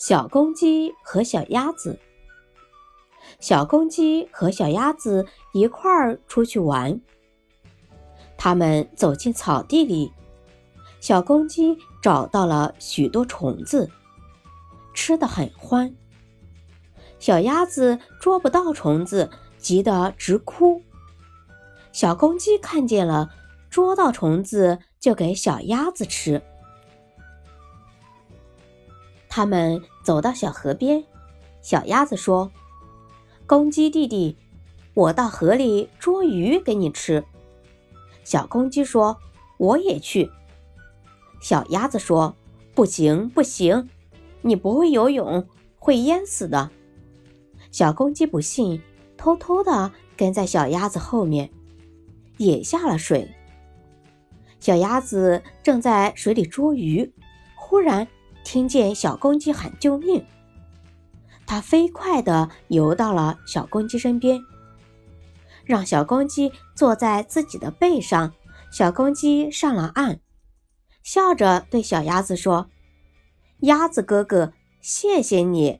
小公鸡和小鸭子。小公鸡和小鸭子一块儿出去玩。他们走进草地里，小公鸡找到了许多虫子，吃得很欢。小鸭子捉不到虫子，急得直哭。小公鸡看见了，捉到虫子就给小鸭子吃。他们走到小河边，小鸭子说：“公鸡弟弟，我到河里捉鱼给你吃。”小公鸡说：“我也去。”小鸭子说：“不行，不行，你不会游泳，会淹死的。”小公鸡不信，偷偷的跟在小鸭子后面，也下了水。小鸭子正在水里捉鱼，忽然。听见小公鸡喊救命，它飞快地游到了小公鸡身边，让小公鸡坐在自己的背上。小公鸡上了岸，笑着对小鸭子说：“鸭子哥哥，谢谢你。”